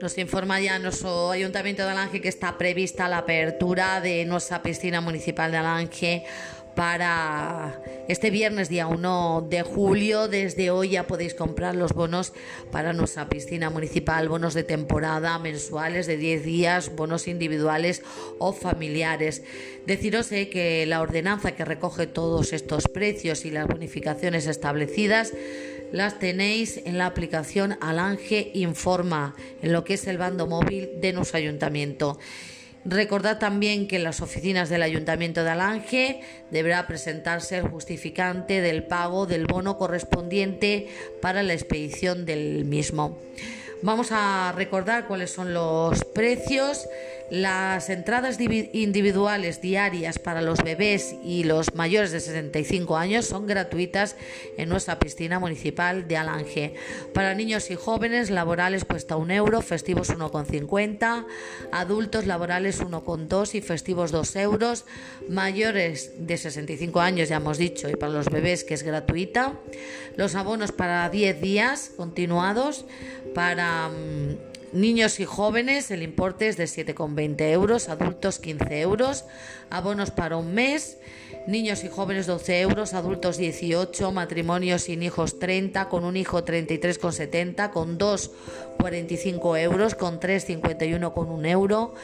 Nos informa ya nuestro Ayuntamiento de Alange que está prevista la apertura de nuestra piscina municipal de Alange para este viernes día 1 de julio. Desde hoy ya podéis comprar los bonos para nuestra piscina municipal, bonos de temporada, mensuales de 10 días, bonos individuales o familiares. Deciros eh, que la ordenanza que recoge todos estos precios y las bonificaciones establecidas las tenéis en la aplicación Alange Informa, en lo que es el bando móvil de nuestro ayuntamiento. Recordad también que en las oficinas del Ayuntamiento de Alange deberá presentarse el justificante del pago del bono correspondiente para la expedición del mismo. Vamos a recordar cuáles son los precios. Las entradas individuales diarias para los bebés y los mayores de 65 años son gratuitas en nuestra piscina municipal de Alange. Para niños y jóvenes laborales cuesta un euro, festivos 1,50, adultos laborales 1,2 y festivos 2 euros, mayores de 65 años ya hemos dicho y para los bebés que es gratuita. Los abonos para 10 días continuados para mm, Niños y jóvenes, el importe es de 7,20 euros, adultos 15 euros, abonos para un mes, niños y jóvenes 12 euros, adultos 18, matrimonios sin hijos 30, con un hijo 33,70, con dos 45 euros, con tres 51 con un euro,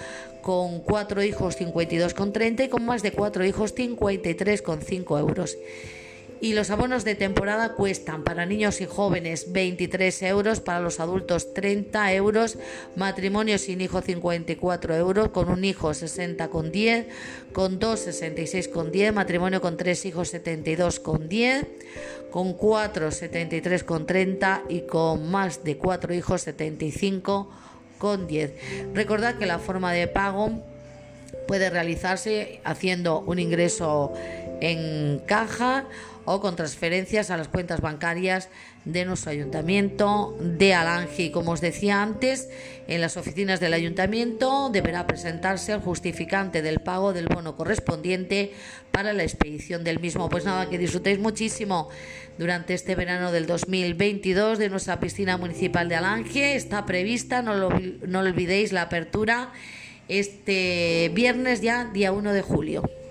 con cuatro hijos 52,30 y con más de cuatro hijos 53,5 euros y los abonos de temporada cuestan para niños y jóvenes 23 euros, para los adultos 30 euros, matrimonio sin hijo 54 euros, con un hijo 60 con 10, con dos 66 con 10, matrimonio con tres hijos 72 con 10, con cuatro 73 con 30 y con más de cuatro hijos 75 con 10. Recordad que la forma de pago puede realizarse haciendo un ingreso en caja o con transferencias a las cuentas bancarias de nuestro ayuntamiento de Alange. Y como os decía antes, en las oficinas del ayuntamiento deberá presentarse el justificante del pago del bono correspondiente para la expedición del mismo. Pues nada, que disfrutéis muchísimo durante este verano del 2022 de nuestra piscina municipal de Alange. Está prevista, no lo, no olvidéis, la apertura este viernes ya, día 1 de julio.